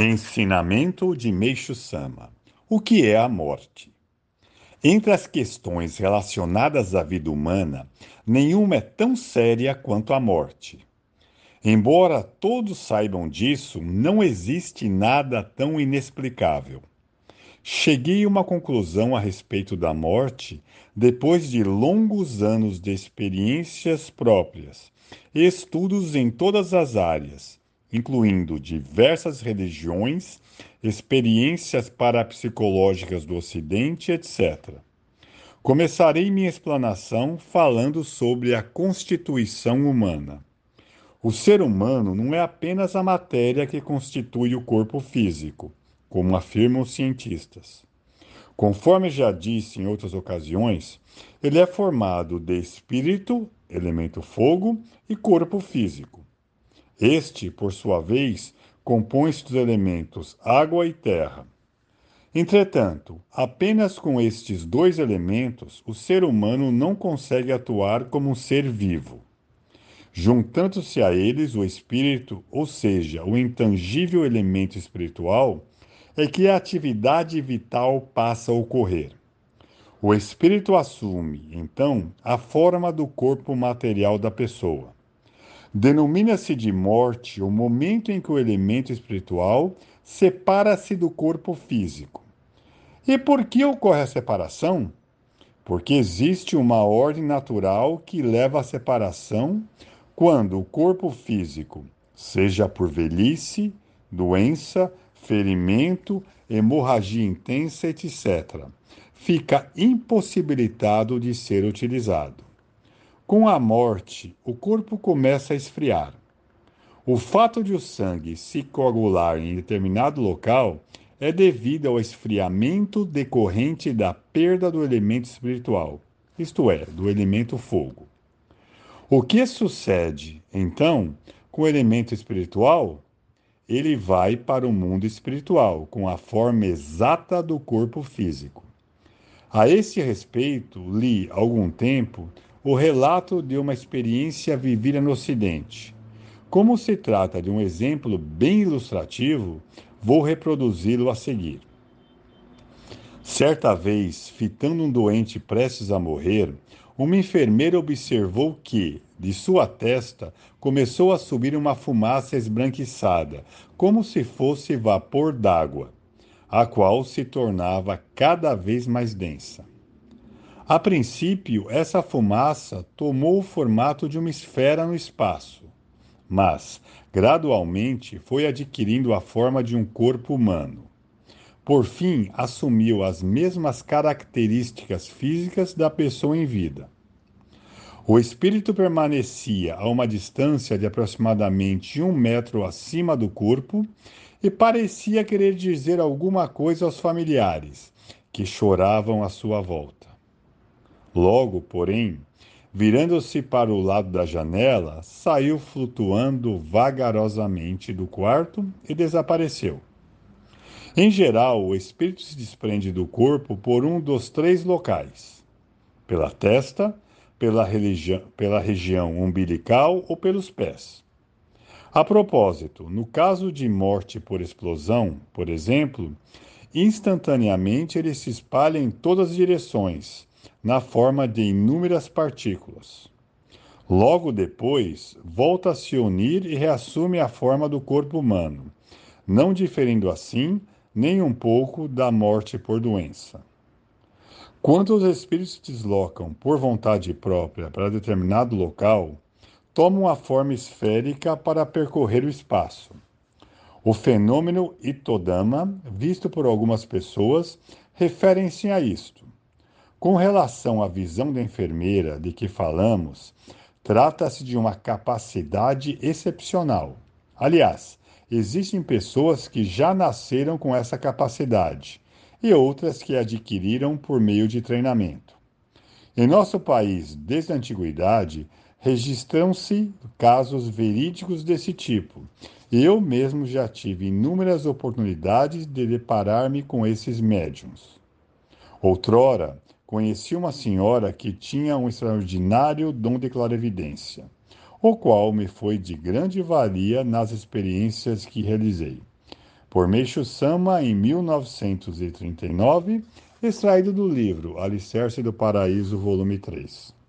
Ensinamento de Meixo Sama: O que é a morte? Entre as questões relacionadas à vida humana, nenhuma é tão séria quanto a morte. Embora todos saibam disso, não existe nada tão inexplicável. Cheguei a uma conclusão a respeito da morte depois de longos anos de experiências próprias, estudos em todas as áreas incluindo diversas religiões, experiências parapsicológicas do Ocidente, etc. Começarei minha explanação falando sobre a constituição humana. O ser humano não é apenas a matéria que constitui o corpo físico, como afirmam os cientistas. Conforme já disse em outras ocasiões, ele é formado de espírito, elemento fogo, e corpo físico. Este, por sua vez, compõe-se dos elementos água e terra. Entretanto, apenas com estes dois elementos, o ser humano não consegue atuar como um ser vivo. Juntando-se a eles o espírito, ou seja, o intangível elemento espiritual, é que a atividade vital passa a ocorrer. O espírito assume, então, a forma do corpo material da pessoa. Denomina-se de morte o momento em que o elemento espiritual separa-se do corpo físico. E por que ocorre a separação? Porque existe uma ordem natural que leva à separação quando o corpo físico, seja por velhice, doença, ferimento, hemorragia intensa, etc., fica impossibilitado de ser utilizado. Com a morte, o corpo começa a esfriar. O fato de o sangue se coagular em determinado local é devido ao esfriamento decorrente da perda do elemento espiritual, isto é, do elemento fogo. O que sucede, então, com o elemento espiritual? Ele vai para o mundo espiritual, com a forma exata do corpo físico. A esse respeito, li, algum tempo, o relato de uma experiência vivida no Ocidente. Como se trata de um exemplo bem ilustrativo, vou reproduzi-lo a seguir. Certa vez, fitando um doente prestes a morrer, uma enfermeira observou que, de sua testa, começou a subir uma fumaça esbranquiçada, como se fosse vapor d'água, a qual se tornava cada vez mais densa. A princípio, essa fumaça tomou o formato de uma esfera no espaço, mas, gradualmente, foi adquirindo a forma de um corpo humano. Por fim, assumiu as mesmas características físicas da pessoa em vida. O espírito permanecia a uma distância de aproximadamente um metro acima do corpo e parecia querer dizer alguma coisa aos familiares, que choravam à sua volta. Logo, porém, virando-se para o lado da janela, saiu flutuando vagarosamente do quarto e desapareceu. Em geral, o espírito se desprende do corpo por um dos três locais: pela testa, pela, pela região umbilical ou pelos pés. A propósito, no caso de morte por explosão, por exemplo, instantaneamente ele se espalha em todas as direções, na forma de inúmeras partículas. Logo depois, volta a se unir e reassume a forma do corpo humano, não diferindo assim nem um pouco da morte por doença. Quando os espíritos se deslocam por vontade própria para determinado local, tomam a forma esférica para percorrer o espaço. O fenômeno Itodama, visto por algumas pessoas, referem-se a isto. Com relação à visão da enfermeira de que falamos, trata-se de uma capacidade excepcional. Aliás, existem pessoas que já nasceram com essa capacidade e outras que adquiriram por meio de treinamento. Em nosso país, desde a antiguidade, registram-se casos verídicos desse tipo. Eu mesmo já tive inúmeras oportunidades de deparar-me com esses médiums. Outrora, conheci uma senhora que tinha um extraordinário dom de clarividência, o qual me foi de grande valia nas experiências que realizei. por Meixo Sama em 1939, extraído do livro Alicerce do Paraíso, volume 3.